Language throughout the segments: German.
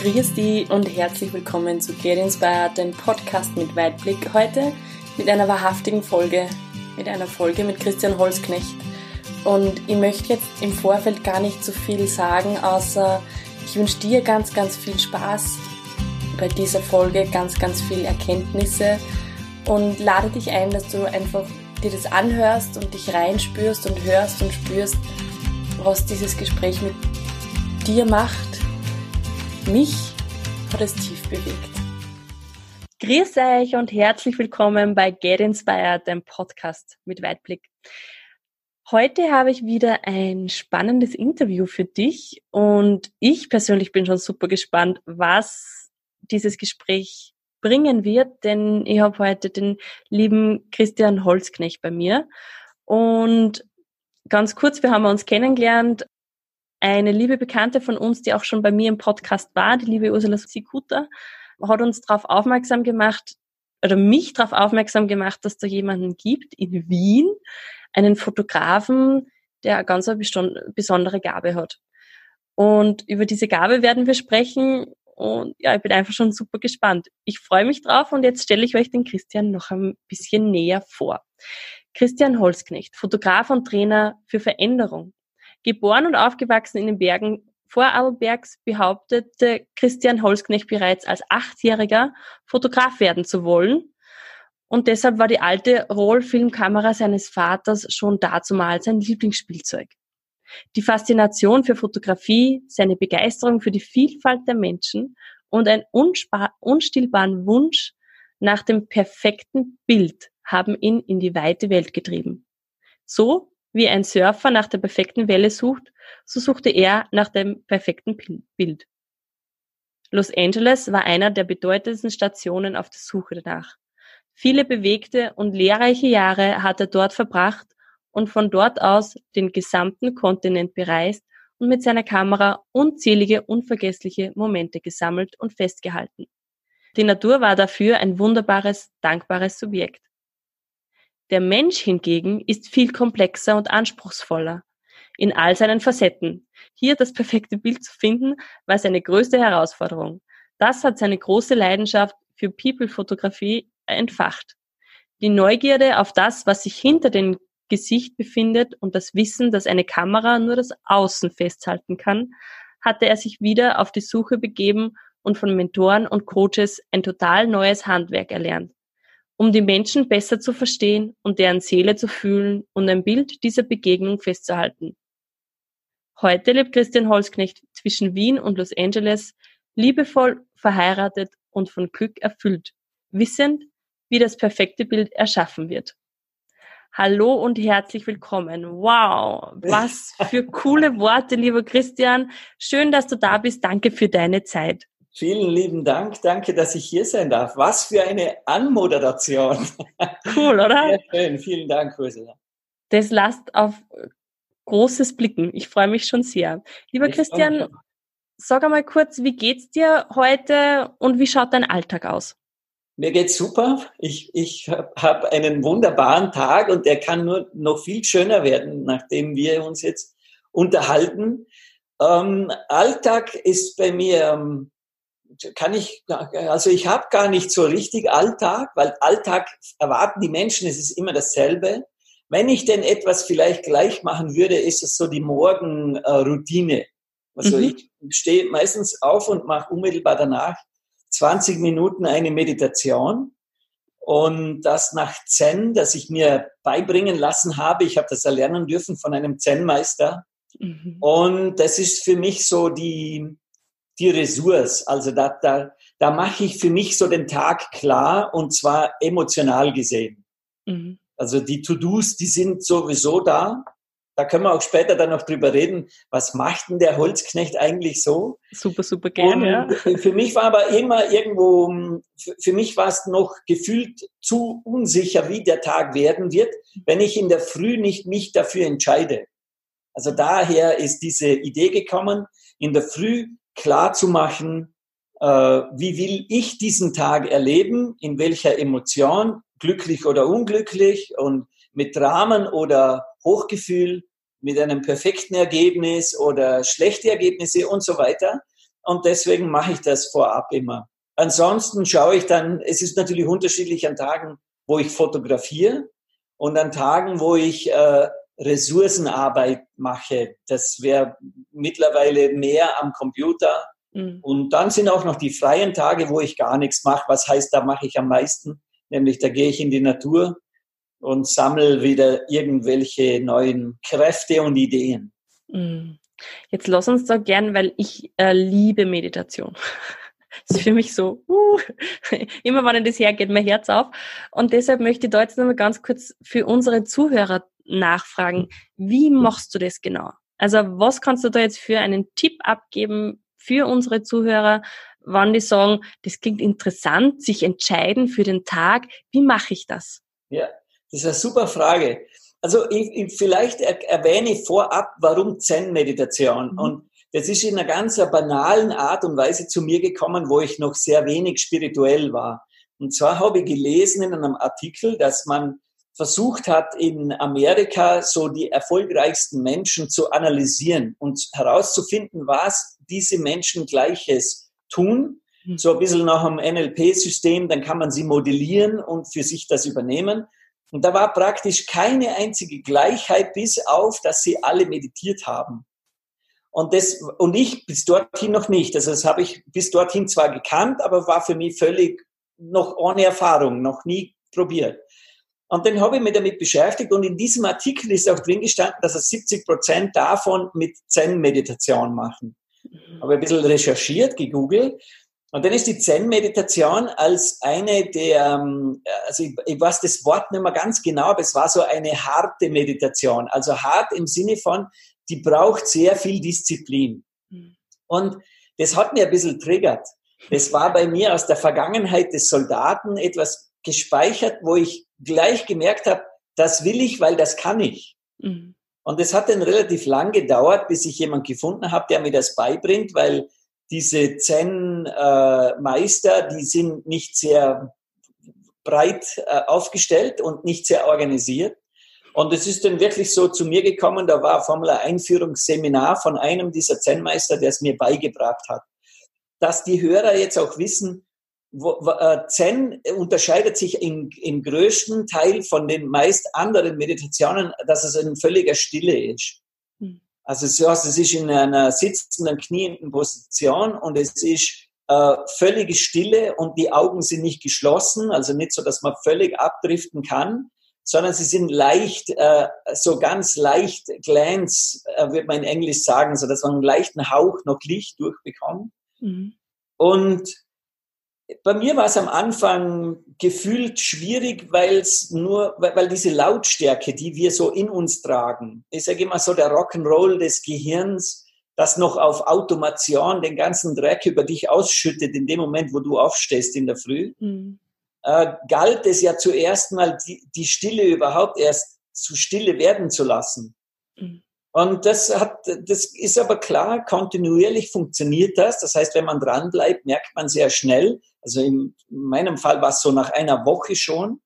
Grüß dich und herzlich willkommen zu Get Inspired, dem Podcast mit Weitblick. Heute mit einer wahrhaftigen Folge, mit einer Folge mit Christian Holzknecht. Und ich möchte jetzt im Vorfeld gar nicht so viel sagen, außer ich wünsche dir ganz, ganz viel Spaß bei dieser Folge, ganz, ganz viel Erkenntnisse und lade dich ein, dass du einfach dir das anhörst und dich reinspürst und hörst und spürst, was dieses Gespräch mit dir macht mich hat es tief bewegt. Grüß euch und herzlich willkommen bei Get Inspired, dem Podcast mit Weitblick. Heute habe ich wieder ein spannendes Interview für dich und ich persönlich bin schon super gespannt, was dieses Gespräch bringen wird, denn ich habe heute den lieben Christian Holzknecht bei mir und ganz kurz, wir haben uns kennengelernt eine liebe Bekannte von uns, die auch schon bei mir im Podcast war, die liebe Ursula Sikuta, hat uns darauf aufmerksam gemacht, oder mich darauf aufmerksam gemacht, dass da jemanden gibt in Wien, einen Fotografen, der eine ganz besondere Gabe hat. Und über diese Gabe werden wir sprechen. Und ja, ich bin einfach schon super gespannt. Ich freue mich drauf und jetzt stelle ich euch den Christian noch ein bisschen näher vor. Christian Holzknecht, Fotograf und Trainer für Veränderung. Geboren und aufgewachsen in den Bergen Vorarlbergs behauptete Christian Holzknecht bereits als Achtjähriger Fotograf werden zu wollen. Und deshalb war die alte Rollfilmkamera seines Vaters schon dazumal sein Lieblingsspielzeug. Die Faszination für Fotografie, seine Begeisterung für die Vielfalt der Menschen und ein unstillbaren Wunsch nach dem perfekten Bild haben ihn in die weite Welt getrieben. So wie ein Surfer nach der perfekten Welle sucht, so suchte er nach dem perfekten Bild. Los Angeles war einer der bedeutendsten Stationen auf der Suche danach. Viele bewegte und lehrreiche Jahre hat er dort verbracht und von dort aus den gesamten Kontinent bereist und mit seiner Kamera unzählige unvergessliche Momente gesammelt und festgehalten. Die Natur war dafür ein wunderbares, dankbares Subjekt. Der Mensch hingegen ist viel komplexer und anspruchsvoller in all seinen Facetten. Hier das perfekte Bild zu finden, war seine größte Herausforderung. Das hat seine große Leidenschaft für People-Fotografie entfacht. Die Neugierde auf das, was sich hinter dem Gesicht befindet und das Wissen, dass eine Kamera nur das Außen festhalten kann, hatte er sich wieder auf die Suche begeben und von Mentoren und Coaches ein total neues Handwerk erlernt um die Menschen besser zu verstehen und deren Seele zu fühlen und ein Bild dieser Begegnung festzuhalten. Heute lebt Christian Holzknecht zwischen Wien und Los Angeles, liebevoll verheiratet und von Glück erfüllt, wissend, wie das perfekte Bild erschaffen wird. Hallo und herzlich willkommen. Wow, was für coole Worte, lieber Christian. Schön, dass du da bist. Danke für deine Zeit. Vielen lieben Dank. Danke, dass ich hier sein darf. Was für eine Anmoderation. Cool, oder? Sehr schön. Vielen Dank, Ursula. Das lasst auf großes Blicken. Ich freue mich schon sehr. Lieber ich Christian, sag einmal kurz, wie geht's dir heute und wie schaut dein Alltag aus? Mir geht's super. Ich, ich habe einen wunderbaren Tag und der kann nur noch viel schöner werden, nachdem wir uns jetzt unterhalten. Ähm, Alltag ist bei mir ähm, kann ich, also ich habe gar nicht so richtig Alltag, weil Alltag erwarten die Menschen, es ist immer dasselbe. Wenn ich denn etwas vielleicht gleich machen würde, ist es so die Morgenroutine. Also mhm. ich stehe meistens auf und mache unmittelbar danach 20 Minuten eine Meditation und das nach Zen, das ich mir beibringen lassen habe. Ich habe das erlernen dürfen von einem Zen-Meister. Mhm. Und das ist für mich so die, die Ressource. Also da, da, da mache ich für mich so den Tag klar und zwar emotional gesehen. Mhm. Also die To-Dos, die sind sowieso da. Da können wir auch später dann noch drüber reden, was macht denn der Holzknecht eigentlich so? Super, super gerne. Ja. Für mich war aber immer irgendwo, für mich war es noch gefühlt zu unsicher, wie der Tag werden wird, wenn ich in der Früh nicht mich dafür entscheide. Also daher ist diese Idee gekommen, in der Früh klar zu machen, äh, wie will ich diesen Tag erleben, in welcher Emotion, glücklich oder unglücklich und mit Dramen oder Hochgefühl, mit einem perfekten Ergebnis oder schlechte Ergebnisse und so weiter. und deswegen mache ich das vorab immer. Ansonsten schaue ich dann, es ist natürlich unterschiedlich an Tagen, wo ich fotografiere und an Tagen, wo ich äh, Ressourcenarbeit mache. Das wäre mittlerweile mehr am Computer. Mhm. Und dann sind auch noch die freien Tage, wo ich gar nichts mache. Was heißt, da mache ich am meisten? Nämlich, da gehe ich in die Natur und sammle wieder irgendwelche neuen Kräfte und Ideen. Mhm. Jetzt lass uns da gern, weil ich äh, liebe Meditation. Das ist für mich so, uh, immer wenn ich das hergeht, mein Herz auf. Und deshalb möchte ich da jetzt nochmal ganz kurz für unsere Zuhörer nachfragen. Wie machst du das genau? Also was kannst du da jetzt für einen Tipp abgeben für unsere Zuhörer, wann die sagen, das klingt interessant, sich entscheiden für den Tag. Wie mache ich das? Ja, das ist eine super Frage. Also ich, ich vielleicht erwähne ich vorab, warum Zen-Meditation. Mhm. Und das ist in einer ganz banalen Art und Weise zu mir gekommen, wo ich noch sehr wenig spirituell war. Und zwar habe ich gelesen in einem Artikel, dass man versucht hat, in Amerika so die erfolgreichsten Menschen zu analysieren und herauszufinden, was diese Menschen Gleiches tun. Mhm. So ein bisschen nach dem NLP-System, dann kann man sie modellieren und für sich das übernehmen. Und da war praktisch keine einzige Gleichheit, bis auf, dass sie alle meditiert haben. Und, das, und ich bis dorthin noch nicht. Also das habe ich bis dorthin zwar gekannt, aber war für mich völlig noch ohne Erfahrung, noch nie probiert. Und dann habe ich mich damit beschäftigt und in diesem Artikel ist auch drin gestanden, dass er 70 Prozent davon mit Zen-Meditation machen. Mhm. Habe ein bisschen recherchiert, gegoogelt und dann ist die Zen-Meditation als eine der, ähm, also ich, ich weiß das Wort nicht mehr ganz genau, aber es war so eine harte Meditation. Also hart im Sinne von, die braucht sehr viel Disziplin. Mhm. Und das hat mir ein bisschen triggert. Das war bei mir aus der Vergangenheit des Soldaten etwas gespeichert, wo ich gleich gemerkt habe, das will ich, weil das kann ich. Mhm. Und es hat dann relativ lang gedauert, bis ich jemand gefunden habe, der mir das beibringt, weil diese Zen-Meister, die sind nicht sehr breit äh, aufgestellt und nicht sehr organisiert. Und es ist dann wirklich so zu mir gekommen, da war vor allem ein Einführungsseminar von einem dieser Zen-Meister, der es mir beigebracht hat. Dass die Hörer jetzt auch wissen, äh, Zen unterscheidet sich im, im größten Teil von den meist anderen Meditationen, dass es ein völliger Stille ist. Hm. Also so heißt, es ist in einer sitzenden, knienden Position und es ist äh, völlige Stille und die Augen sind nicht geschlossen, also nicht so, dass man völlig abdriften kann, sondern sie sind leicht, äh, so ganz leicht glance, äh, wird man in Englisch sagen, so dass man einen leichten Hauch noch Licht durchbekommt. Mhm. Und bei mir war es am Anfang gefühlt schwierig, weil es nur, weil diese Lautstärke, die wir so in uns tragen, ist ja immer so der Rock'n'Roll des Gehirns, das noch auf Automation den ganzen Dreck über dich ausschüttet in dem Moment, wo du aufstehst in der Früh, mhm. äh, galt es ja zuerst mal, die, die Stille überhaupt erst zu Stille werden zu lassen. Mhm. Und das hat, das ist aber klar, kontinuierlich funktioniert das. Das heißt, wenn man dran bleibt, merkt man sehr schnell, also in meinem Fall war es so nach einer Woche schon,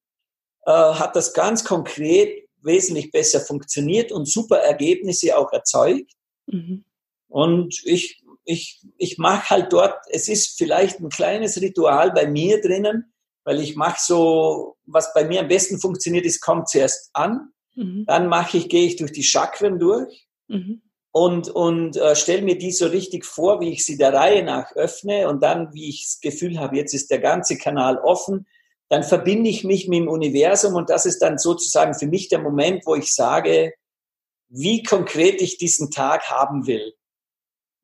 äh, hat das ganz konkret wesentlich besser funktioniert und super Ergebnisse auch erzeugt. Mhm. Und ich, ich, ich mache halt dort, es ist vielleicht ein kleines Ritual bei mir drinnen, weil ich mache so, was bei mir am besten funktioniert ist, kommt zuerst an, mhm. dann mache ich, gehe ich durch die Chakren durch. Mhm und, und äh, stelle mir die so richtig vor, wie ich sie der Reihe nach öffne und dann, wie ich das Gefühl habe, jetzt ist der ganze Kanal offen, dann verbinde ich mich mit dem Universum und das ist dann sozusagen für mich der Moment, wo ich sage, wie konkret ich diesen Tag haben will.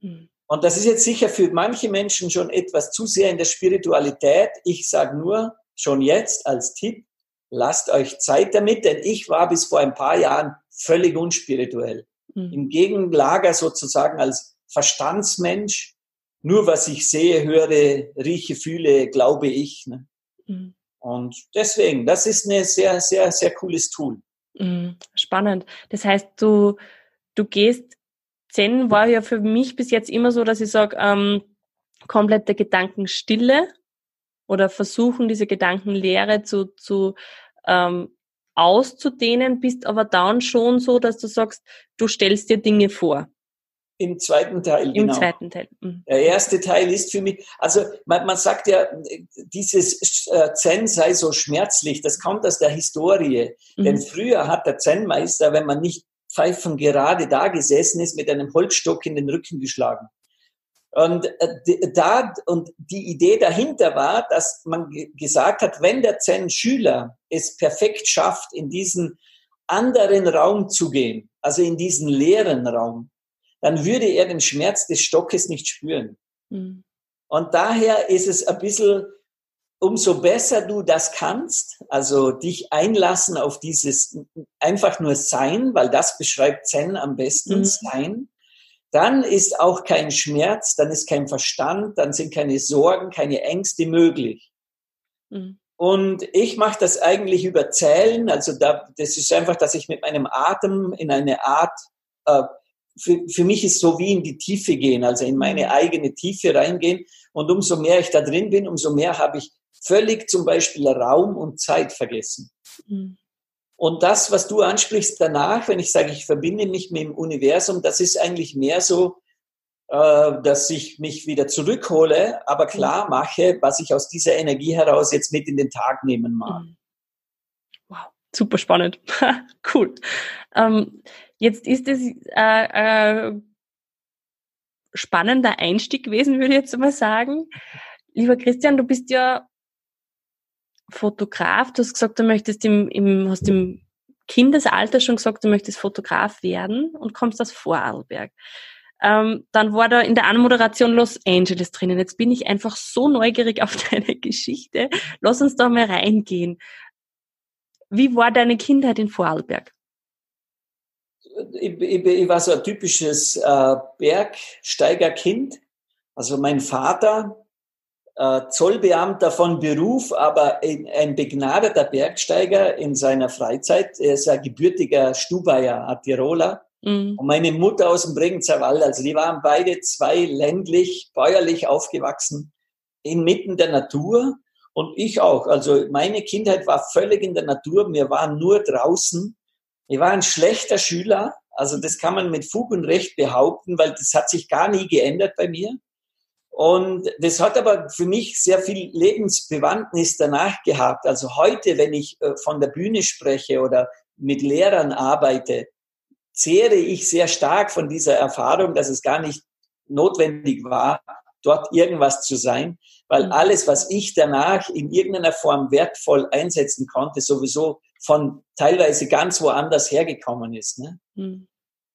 Mhm. Und das ist jetzt sicher für manche Menschen schon etwas zu sehr in der Spiritualität. Ich sage nur schon jetzt als Tipp, lasst euch Zeit damit, denn ich war bis vor ein paar Jahren völlig unspirituell mhm. im Gegenlager sozusagen als Verstandsmensch. Nur was ich sehe, höre, rieche, fühle, glaube ich. Ne? Mhm. Und deswegen, das ist ein sehr, sehr, sehr cooles Tool. Mhm. Spannend. Das heißt, du, du gehst, Zen war ja für mich bis jetzt immer so, dass ich sage, ähm, komplette Gedankenstille oder versuchen, diese Gedankenlehre zu, zu ähm, auszudehnen, bist aber dann schon so, dass du sagst, du stellst dir Dinge vor. Im zweiten Teil, Im genau. zweiten Teil. Mhm. Der erste Teil ist für mich, also man, man sagt ja, dieses äh, Zen sei so schmerzlich, das kommt aus der Historie. Mhm. Denn früher hat der Zen-Meister, wenn man nicht pfeifen gerade da gesessen ist, mit einem Holzstock in den Rücken geschlagen. Und äh, da und die Idee dahinter war, dass man gesagt hat, wenn der Zen-Schüler es perfekt schafft, in diesen anderen Raum zu gehen, also in diesen leeren Raum, dann würde er den Schmerz des Stockes nicht spüren. Mhm. Und daher ist es ein bisschen, umso besser du das kannst, also dich einlassen auf dieses einfach nur Sein, weil das beschreibt Zen am besten, mhm. Sein, dann ist auch kein Schmerz, dann ist kein Verstand, dann sind keine Sorgen, keine Ängste möglich. Mhm. Und ich mache das eigentlich über Zählen, also da, das ist einfach, dass ich mit meinem Atem in eine Art äh, für, für mich ist so wie in die Tiefe gehen, also in meine mhm. eigene Tiefe reingehen. Und umso mehr ich da drin bin, umso mehr habe ich völlig zum Beispiel Raum und Zeit vergessen. Mhm. Und das, was du ansprichst danach, wenn ich sage, ich verbinde mich mit dem Universum, das ist eigentlich mehr so, äh, dass ich mich wieder zurückhole, aber mhm. klar mache, was ich aus dieser Energie heraus jetzt mit in den Tag nehmen mag. Wow, super spannend. cool. Ähm, Jetzt ist es äh, äh, spannender Einstieg gewesen, würde ich jetzt mal sagen. Lieber Christian, du bist ja Fotograf. Du hast gesagt, du möchtest im, im, hast im Kindesalter schon gesagt, du möchtest Fotograf werden und kommst aus Vorarlberg. Ähm, dann war da in der Anmoderation Los Angeles drinnen. Jetzt bin ich einfach so neugierig auf deine Geschichte. Lass uns da mal reingehen. Wie war deine Kindheit in Vorarlberg? ich, ich, ich war so ein typisches äh, Bergsteigerkind. Also mein Vater, Zollbeamter von Beruf, aber ein, begnadeter Bergsteiger in seiner Freizeit. Er ist ein gebürtiger Stubaier, ein Tiroler. Mhm. Und meine Mutter aus dem Bregenzer Wald. Also die waren beide zwei ländlich, bäuerlich aufgewachsen, inmitten der Natur. Und ich auch. Also meine Kindheit war völlig in der Natur. Wir waren nur draußen. Ich war ein schlechter Schüler, also das kann man mit Fug und Recht behaupten, weil das hat sich gar nie geändert bei mir. Und das hat aber für mich sehr viel Lebensbewandtnis danach gehabt. Also heute, wenn ich äh, von der Bühne spreche oder mit Lehrern arbeite, zehre ich sehr stark von dieser Erfahrung, dass es gar nicht notwendig war, dort irgendwas zu sein, weil mhm. alles, was ich danach in irgendeiner Form wertvoll einsetzen konnte, sowieso von teilweise ganz woanders hergekommen ist. Ne? Mhm.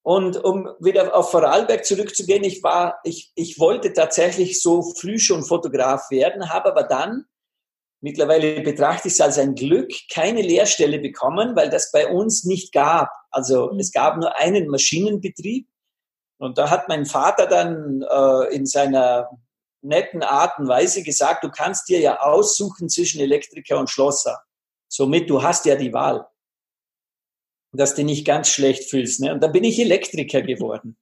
Und um wieder auf Vorarlberg zurückzugehen, ich war, ich, ich wollte tatsächlich so früh schon Fotograf werden, habe aber dann, mittlerweile betrachte ich es als ein Glück, keine Lehrstelle bekommen, weil das bei uns nicht gab. Also mhm. es gab nur einen Maschinenbetrieb. Und da hat mein Vater dann äh, in seiner netten Art und Weise gesagt, du kannst dir ja aussuchen zwischen Elektriker und Schlosser. Somit, du hast ja die Wahl. Dass du nicht ganz schlecht fühlst. Ne? Und dann bin ich Elektriker geworden.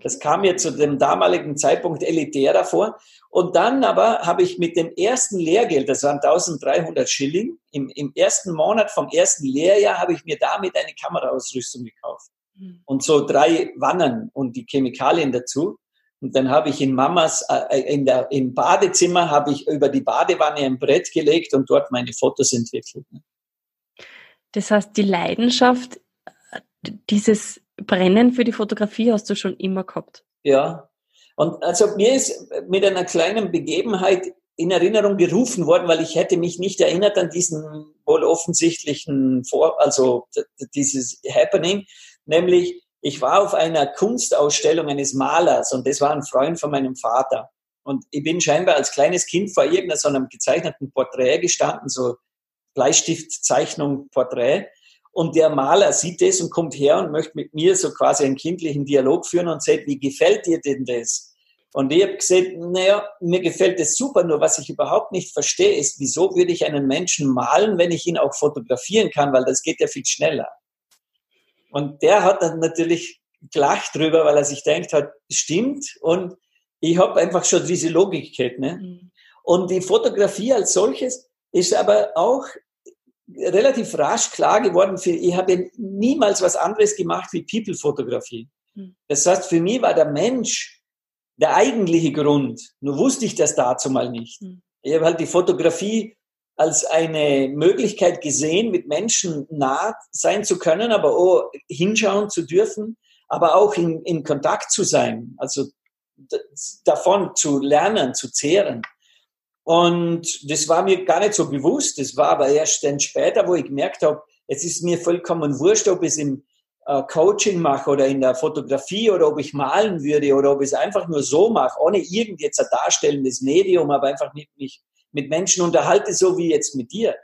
Das kam mir zu dem damaligen Zeitpunkt elitärer vor. Und dann aber habe ich mit dem ersten Lehrgeld, das waren 1300 Schilling, im, im ersten Monat vom ersten Lehrjahr habe ich mir damit eine Kameraausrüstung gekauft. Hm. Und so drei Wannen und die Chemikalien dazu. Und dann habe ich in Mamas, äh, in der, im Badezimmer habe ich über die Badewanne ein Brett gelegt und dort meine Fotos entwickelt. Ne? Das heißt, die Leidenschaft, dieses Brennen für die Fotografie hast du schon immer gehabt. Ja. Und also mir ist mit einer kleinen Begebenheit in Erinnerung gerufen worden, weil ich hätte mich nicht erinnert an diesen wohl offensichtlichen Vor, also dieses Happening, nämlich ich war auf einer Kunstausstellung eines Malers und das war ein Freund von meinem Vater. Und ich bin scheinbar als kleines Kind vor irgendeinem gezeichneten Porträt gestanden, so Bleistiftzeichnung, Porträt. Und der Maler sieht das und kommt her und möchte mit mir so quasi einen kindlichen Dialog führen und sagt, wie gefällt dir denn das? Und ich habe gesagt, naja, mir gefällt das super, nur was ich überhaupt nicht verstehe, ist, wieso würde ich einen Menschen malen, wenn ich ihn auch fotografieren kann, weil das geht ja viel schneller. Und der hat dann natürlich gelacht drüber, weil er sich denkt hat, stimmt. Und ich habe einfach schon diese Logik gehabt. Ne? Mhm. Und die Fotografie als solches ist aber auch relativ rasch klar geworden, für, ich habe niemals was anderes gemacht wie People-Fotografie. Hm. Das heißt, für mich war der Mensch der eigentliche Grund. Nur wusste ich das dazu mal nicht. Hm. Ich habe halt die Fotografie als eine Möglichkeit gesehen, mit Menschen nah sein zu können, aber auch hinschauen zu dürfen, aber auch in, in Kontakt zu sein, also davon zu lernen, zu zehren. Und das war mir gar nicht so bewusst. Das war aber erst dann später, wo ich gemerkt habe, es ist mir vollkommen wurscht, ob ich es im äh, Coaching mache oder in der Fotografie oder ob ich malen würde oder ob ich es einfach nur so mache, ohne irgend jetzt ein darstellendes Medium, aber einfach mit mich mit Menschen unterhalte, so wie jetzt mit dir,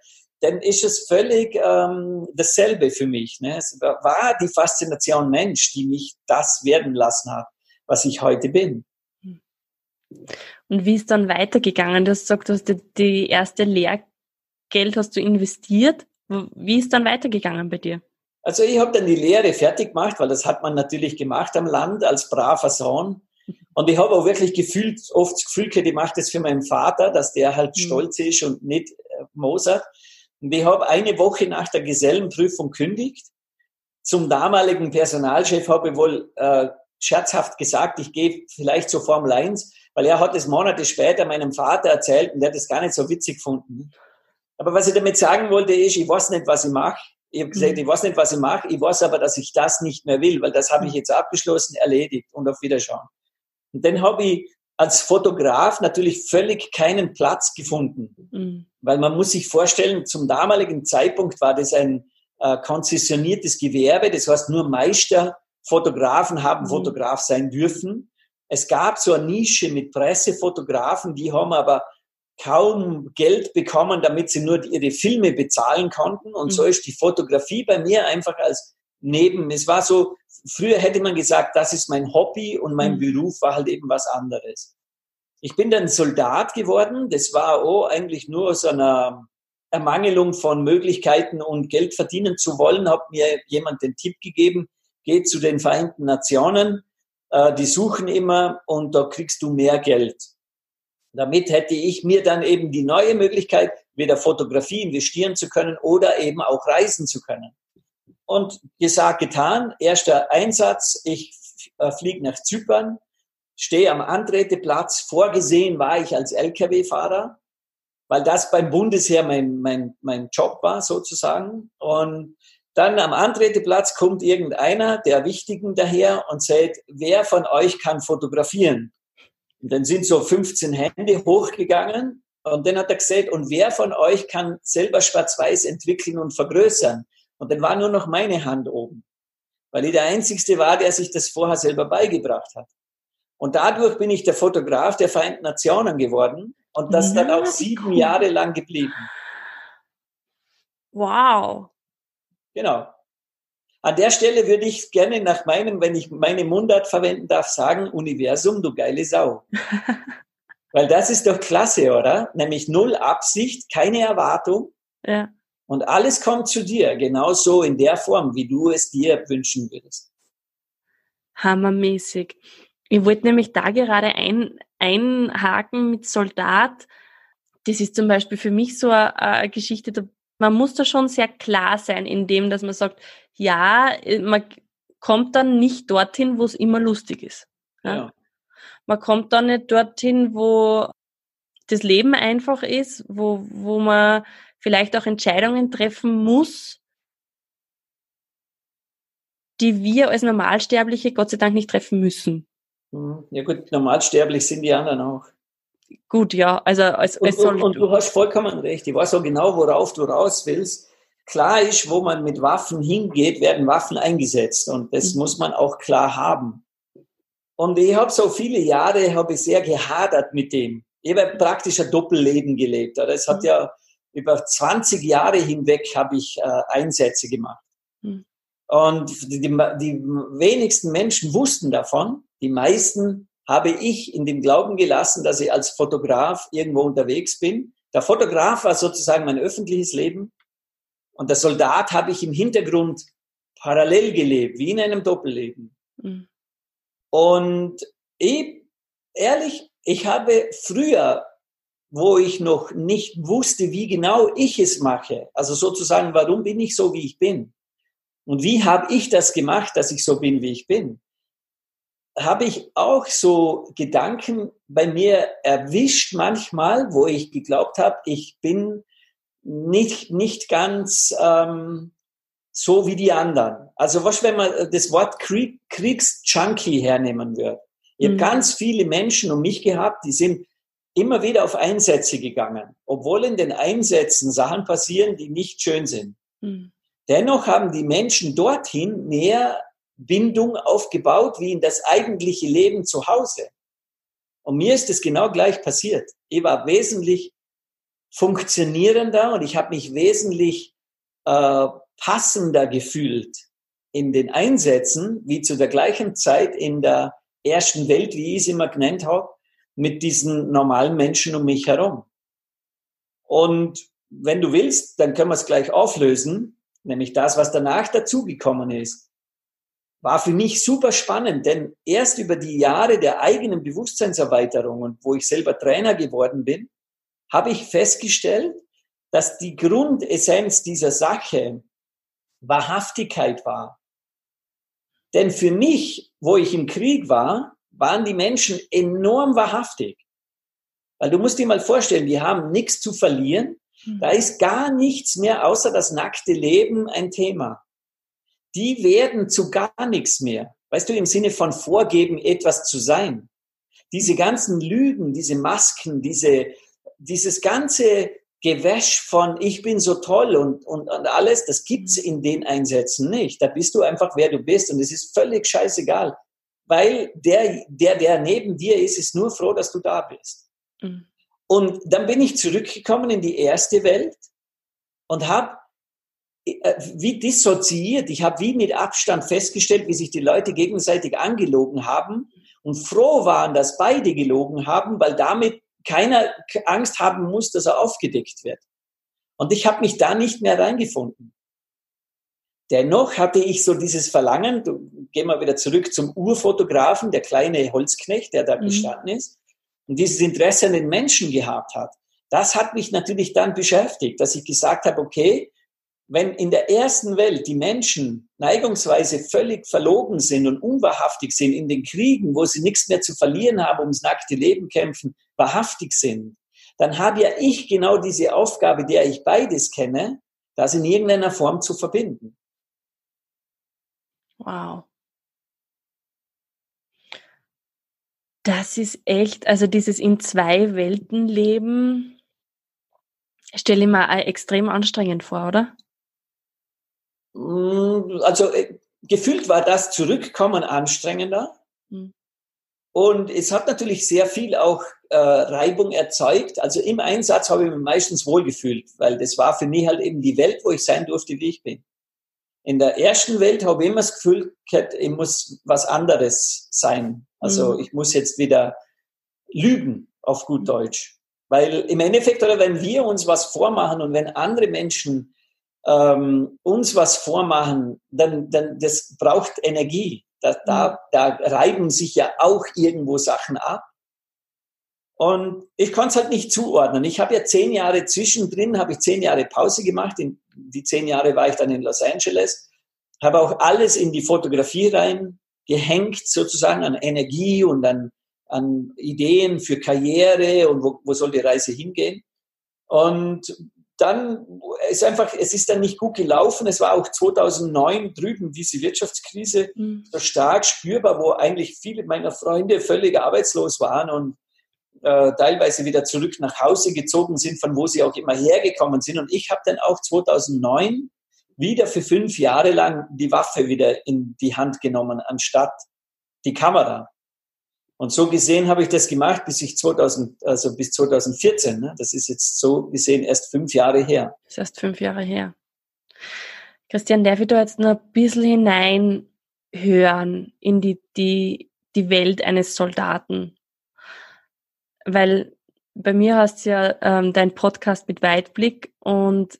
dann ist es völlig ähm, dasselbe für mich. Ne? Es war die Faszination Mensch, die mich das werden lassen hat, was ich heute bin. Und wie ist dann weitergegangen? Du hast gesagt, du hast die erste Lehrgeld hast du investiert. Wie ist dann weitergegangen bei dir? Also ich habe dann die Lehre fertig gemacht, weil das hat man natürlich gemacht am Land als braver Sohn. Und ich habe auch wirklich gefühlt, oft das Gefühl gehabt, ich mache das für meinen Vater, dass der halt mhm. stolz ist und nicht äh, Mozart. Und ich habe eine Woche nach der Gesellenprüfung kündigt. Zum damaligen Personalchef habe ich wohl äh, scherzhaft gesagt, ich gehe vielleicht zur Formel 1, weil er hat es Monate später meinem Vater erzählt und der hat es gar nicht so witzig gefunden. Aber was ich damit sagen wollte, ist, ich weiß nicht, was ich mache. Ich habe gesagt, mhm. ich weiß nicht, was ich mache. Ich weiß aber, dass ich das nicht mehr will, weil das habe ich mhm. jetzt abgeschlossen, erledigt und auf Wiederschauen. Und dann habe ich als Fotograf natürlich völlig keinen Platz gefunden. Mhm. Weil man muss sich vorstellen, zum damaligen Zeitpunkt war das ein äh, konzessioniertes Gewerbe. Das heißt, nur Meisterfotografen haben mhm. Fotograf sein dürfen. Es gab so eine Nische mit Pressefotografen, die haben aber kaum Geld bekommen, damit sie nur ihre Filme bezahlen konnten. Und mhm. so ist die Fotografie bei mir einfach als neben, es war so, früher hätte man gesagt, das ist mein Hobby und mein mhm. Beruf war halt eben was anderes. Ich bin dann Soldat geworden. Das war auch eigentlich nur aus einer Ermangelung von Möglichkeiten und Geld verdienen zu wollen, hat mir jemand den Tipp gegeben, geh zu den Vereinten Nationen, äh, die suchen immer und da kriegst du mehr Geld. Damit hätte ich mir dann eben die neue Möglichkeit, wieder Fotografie investieren zu können oder eben auch reisen zu können. Und gesagt, getan. Erster Einsatz. Ich äh, fliege nach Zypern, stehe am Antreteplatz. Vorgesehen war ich als Lkw-Fahrer, weil das beim Bundesheer mein, mein, mein Job war sozusagen. Und dann am Antreteplatz kommt irgendeiner der Wichtigen daher und sagt, wer von euch kann fotografieren? Und dann sind so 15 Hände hochgegangen und dann hat er gesagt, und wer von euch kann selber schwarz-weiß entwickeln und vergrößern? Und dann war nur noch meine Hand oben, weil ich der Einzige war, der sich das vorher selber beigebracht hat. Und dadurch bin ich der Fotograf der Vereinten Nationen geworden und das ja, dann auch sieben cool. Jahre lang geblieben. Wow. Genau. An der Stelle würde ich gerne nach meinem, wenn ich meine Mundart verwenden darf, sagen, Universum, du geile Sau. Weil das ist doch klasse, oder? Nämlich null Absicht, keine Erwartung. Ja. Und alles kommt zu dir, genauso in der Form, wie du es dir wünschen würdest. Hammermäßig. Ich wollte nämlich da gerade ein, einhaken mit Soldat. Das ist zum Beispiel für mich so eine, eine Geschichte, da, man muss da schon sehr klar sein, in dem, dass man sagt, ja, man kommt dann nicht dorthin, wo es immer lustig ist. Ja? ja. Man kommt dann nicht dorthin, wo das Leben einfach ist, wo, wo man vielleicht auch Entscheidungen treffen muss, die wir als Normalsterbliche Gott sei Dank nicht treffen müssen. Mhm. Ja gut, normalsterblich sind die anderen auch. Gut, ja, also als, als und, und, und du hast vollkommen recht. Ich weiß auch genau, worauf du raus willst. Klar ist, wo man mit Waffen hingeht, werden Waffen eingesetzt und das mhm. muss man auch klar haben. Und ich habe so viele Jahre, habe ich sehr gehadert mit dem. Ich habe praktisch ein Doppelleben gelebt. Es hat mhm. ja über 20 Jahre hinweg habe ich äh, Einsätze gemacht. Mhm. Und die, die, wenigsten Menschen wussten davon. Die meisten habe ich in dem Glauben gelassen, dass ich als Fotograf irgendwo unterwegs bin. Der Fotograf war sozusagen mein öffentliches Leben. Und der Soldat habe ich im Hintergrund parallel gelebt, wie in einem Doppelleben. Mhm. Und ich, ehrlich, ich habe früher wo ich noch nicht wusste, wie genau ich es mache. Also sozusagen, warum bin ich so, wie ich bin? Und wie habe ich das gemacht, dass ich so bin, wie ich bin? Habe ich auch so Gedanken bei mir erwischt manchmal, wo ich geglaubt habe, ich bin nicht, nicht ganz ähm, so wie die anderen. Also was, wenn man das Wort Krieg, Kriegsjunkie hernehmen würde. Ich mhm. habe ganz viele Menschen um mich gehabt, die sind immer wieder auf Einsätze gegangen, obwohl in den Einsätzen Sachen passieren, die nicht schön sind. Mhm. Dennoch haben die Menschen dorthin mehr Bindung aufgebaut wie in das eigentliche Leben zu Hause. Und mir ist es genau gleich passiert. Ich war wesentlich funktionierender und ich habe mich wesentlich äh, passender gefühlt in den Einsätzen wie zu der gleichen Zeit in der ersten Welt, wie ich es immer genannt habe, mit diesen normalen Menschen um mich herum. Und wenn du willst, dann können wir es gleich auflösen, nämlich das, was danach dazugekommen ist. War für mich super spannend, denn erst über die Jahre der eigenen Bewusstseinserweiterung und wo ich selber Trainer geworden bin, habe ich festgestellt, dass die Grundessenz dieser Sache Wahrhaftigkeit war. Denn für mich, wo ich im Krieg war, waren die Menschen enorm wahrhaftig. Weil du musst dir mal vorstellen, die haben nichts zu verlieren. Hm. Da ist gar nichts mehr außer das nackte Leben ein Thema. Die werden zu gar nichts mehr. Weißt du, im Sinne von vorgeben, etwas zu sein. Diese ganzen Lügen, diese Masken, diese, dieses ganze Gewäsch von ich bin so toll und, und, und alles, das gibt's in den Einsätzen nicht. Da bist du einfach, wer du bist und es ist völlig scheißegal, weil der, der, der neben dir ist, ist nur froh, dass du da bist. Mhm. Und dann bin ich zurückgekommen in die erste Welt und habe wie dissoziiert, ich habe wie mit Abstand festgestellt, wie sich die Leute gegenseitig angelogen haben und froh waren, dass beide gelogen haben, weil damit keiner Angst haben muss, dass er aufgedeckt wird. Und ich habe mich da nicht mehr reingefunden. Dennoch hatte ich so dieses Verlangen, du, gehen wir wieder zurück zum Urfotografen, der kleine Holzknecht, der da mhm. gestanden ist, und dieses Interesse an den Menschen gehabt hat. Das hat mich natürlich dann beschäftigt, dass ich gesagt habe, okay, wenn in der ersten Welt die Menschen neigungsweise völlig verlogen sind und unwahrhaftig sind in den Kriegen, wo sie nichts mehr zu verlieren haben, ums nackte Leben kämpfen, wahrhaftig sind, dann habe ja ich genau diese Aufgabe, der ich beides kenne, das in irgendeiner Form zu verbinden. Wow. Das ist echt, also dieses in zwei Welten leben, stelle ich mir extrem anstrengend vor, oder? Mm, also äh, gefühlt war das Zurückkommen anstrengender. Mhm. Und es hat natürlich sehr viel auch äh, Reibung erzeugt. Also im Einsatz habe ich mich meistens wohlgefühlt, weil das war für mich halt eben die Welt, wo ich sein durfte, wie ich bin. In der ersten Welt habe ich immer das Gefühl, ich muss was anderes sein. Also mhm. ich muss jetzt wieder lügen, auf gut Deutsch. Weil im Endeffekt, oder wenn wir uns was vormachen und wenn andere Menschen ähm, uns was vormachen, dann, dann das braucht Energie. Da, da, mhm. da reiben sich ja auch irgendwo Sachen ab. Und ich konnte es halt nicht zuordnen. Ich habe ja zehn Jahre zwischendrin, habe ich zehn Jahre Pause gemacht. In die zehn Jahre war ich dann in Los Angeles. Habe auch alles in die Fotografie rein gehängt, sozusagen an Energie und an, an Ideen für Karriere und wo, wo soll die Reise hingehen. Und dann ist einfach, es ist dann nicht gut gelaufen. Es war auch 2009 drüben diese Wirtschaftskrise mhm. so stark spürbar, wo eigentlich viele meiner Freunde völlig arbeitslos waren und äh, teilweise wieder zurück nach Hause gezogen sind, von wo sie auch immer hergekommen sind. Und ich habe dann auch 2009 wieder für fünf Jahre lang die Waffe wieder in die Hand genommen, anstatt die Kamera. Und so gesehen habe ich das gemacht bis ich 2000, also bis 2014. Ne? Das ist jetzt so gesehen erst fünf Jahre her. Das ist erst fünf Jahre her. Christian, darf ich da jetzt noch ein bisschen hineinhören in die, die, die Welt eines Soldaten? Weil bei mir hast du ja ähm, dein Podcast mit Weitblick und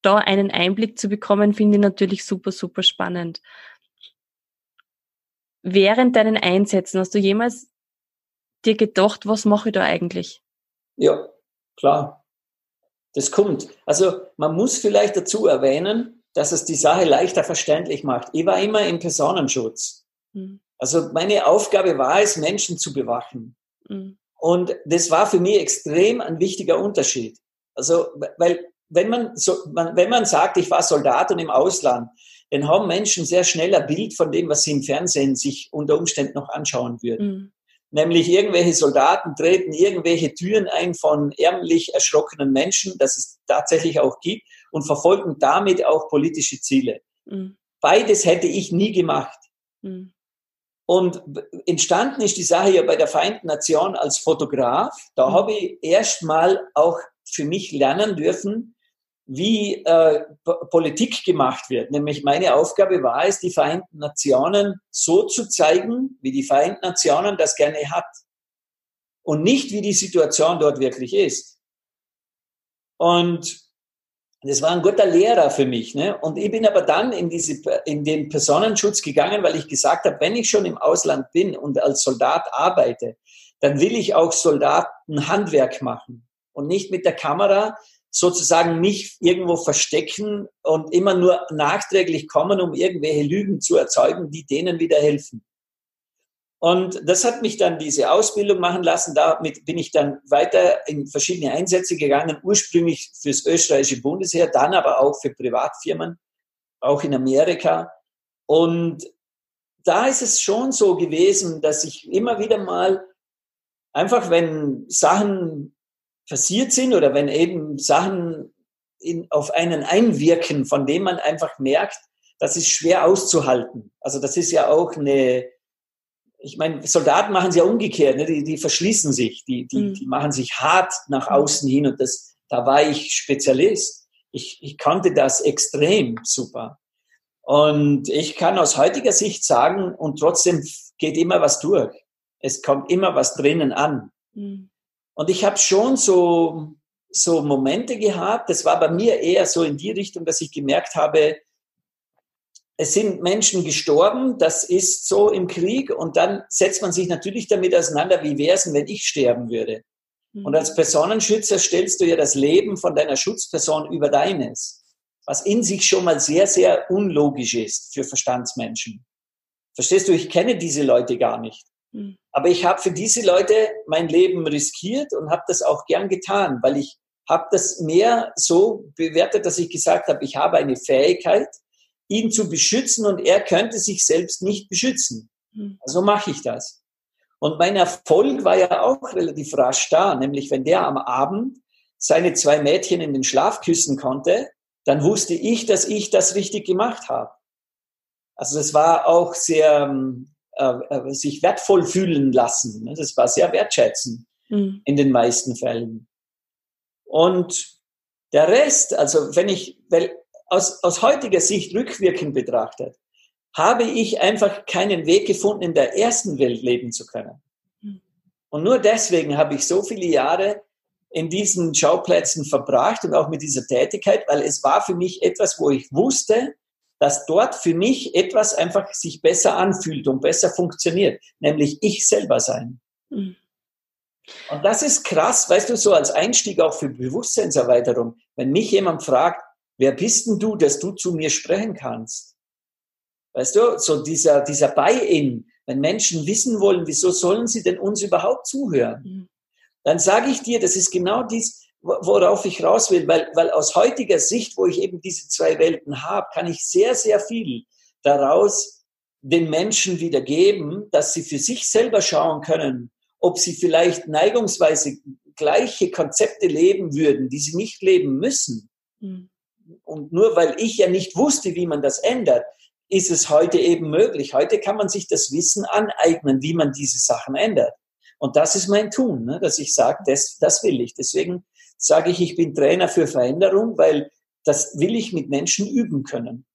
da einen Einblick zu bekommen, finde ich natürlich super, super spannend während deinen Einsätzen, hast du jemals dir gedacht, was mache ich da eigentlich? Ja, klar. Das kommt. Also man muss vielleicht dazu erwähnen, dass es die Sache leichter verständlich macht. Ich war immer im Personenschutz. Hm. Also meine Aufgabe war es, Menschen zu bewachen. Mhm. Und das war für mich extrem ein wichtiger Unterschied. Also, weil wenn man, so, man, wenn man sagt, ich war Soldat und im Ausland, dann haben Menschen sehr schnell ein Bild von dem, was sie im Fernsehen sich unter Umständen noch anschauen würden. Mhm. Nämlich irgendwelche Soldaten treten irgendwelche Türen ein von ärmlich erschrockenen Menschen, das es tatsächlich auch gibt, und verfolgen damit auch politische Ziele. Mhm. Beides hätte ich nie gemacht. Mhm. Und entstanden ist die Sache ja bei der Vereinten Nation als Fotograf. Da mhm. habe ich erstmal auch für mich lernen dürfen, wie äh, Politik gemacht wird. Nämlich meine Aufgabe war es, die Vereinten Nationen so zu zeigen, wie die Vereinten Nationen das gerne hat. Und nicht, wie die Situation dort wirklich ist. Und das war ein guter Lehrer für mich. Ne? Und ich bin aber dann in, diese, in den Personenschutz gegangen, weil ich gesagt habe, wenn ich schon im Ausland bin und als Soldat arbeite, dann will ich auch Soldaten Handwerk machen und nicht mit der Kamera sozusagen mich irgendwo verstecken und immer nur nachträglich kommen, um irgendwelche Lügen zu erzeugen, die denen wieder helfen. Und das hat mich dann diese Ausbildung machen lassen. Damit bin ich dann weiter in verschiedene Einsätze gegangen, ursprünglich fürs österreichische Bundesheer, dann aber auch für Privatfirmen, auch in Amerika. Und da ist es schon so gewesen, dass ich immer wieder mal einfach, wenn Sachen passiert sind oder wenn eben Sachen in, auf einen einwirken, von dem man einfach merkt, das ist schwer auszuhalten. Also das ist ja auch eine, ich meine, Soldaten machen es ja umgekehrt, ne? die, die verschließen sich, die, die, mhm. die machen sich hart nach mhm. außen hin und das, da war ich Spezialist. Ich, ich kannte das extrem super. Und ich kann aus heutiger Sicht sagen, und trotzdem geht immer was durch. Es kommt immer was drinnen an. Mhm. Und ich habe schon so, so Momente gehabt, das war bei mir eher so in die Richtung, dass ich gemerkt habe, es sind Menschen gestorben, das ist so im Krieg und dann setzt man sich natürlich damit auseinander, wie wäre es denn, wenn ich sterben würde? Und als mhm. Personenschützer stellst du ja das Leben von deiner Schutzperson über deines, was in sich schon mal sehr, sehr unlogisch ist für Verstandsmenschen. Verstehst du, ich kenne diese Leute gar nicht. Hm. Aber ich habe für diese Leute mein Leben riskiert und habe das auch gern getan, weil ich habe das mehr so bewertet, dass ich gesagt habe, ich habe eine Fähigkeit, ihn zu beschützen und er könnte sich selbst nicht beschützen. Hm. Also mache ich das. Und mein Erfolg war ja auch relativ rasch da, nämlich wenn der am Abend seine zwei Mädchen in den Schlaf küssen konnte, dann wusste ich, dass ich das richtig gemacht habe. Also das war auch sehr ähm, äh, äh, sich wertvoll fühlen lassen. Ne? Das war sehr wertschätzend mhm. in den meisten Fällen. Und der Rest, also wenn ich, weil aus, aus heutiger Sicht rückwirkend betrachtet, habe ich einfach keinen Weg gefunden, in der ersten Welt leben zu können. Mhm. Und nur deswegen habe ich so viele Jahre in diesen Schauplätzen verbracht und auch mit dieser Tätigkeit, weil es war für mich etwas, wo ich wusste, dass dort für mich etwas einfach sich besser anfühlt und besser funktioniert, nämlich ich selber sein. Mhm. Und das ist krass, weißt du, so als Einstieg auch für Bewusstseinserweiterung. Wenn mich jemand fragt, wer bist denn du, dass du zu mir sprechen kannst? Weißt du, so dieser, dieser Buy-in, wenn Menschen wissen wollen, wieso sollen sie denn uns überhaupt zuhören? Mhm. Dann sage ich dir, das ist genau dies, worauf ich raus will, weil, weil aus heutiger Sicht, wo ich eben diese zwei Welten habe, kann ich sehr, sehr viel daraus den Menschen wieder geben, dass sie für sich selber schauen können, ob sie vielleicht neigungsweise gleiche Konzepte leben würden, die sie nicht leben müssen. Mhm. Und nur weil ich ja nicht wusste, wie man das ändert, ist es heute eben möglich. Heute kann man sich das Wissen aneignen, wie man diese Sachen ändert. Und das ist mein Tun, ne? dass ich sage, das, das will ich. Deswegen sage ich, ich bin Trainer für Veränderung, weil das will ich mit Menschen üben können.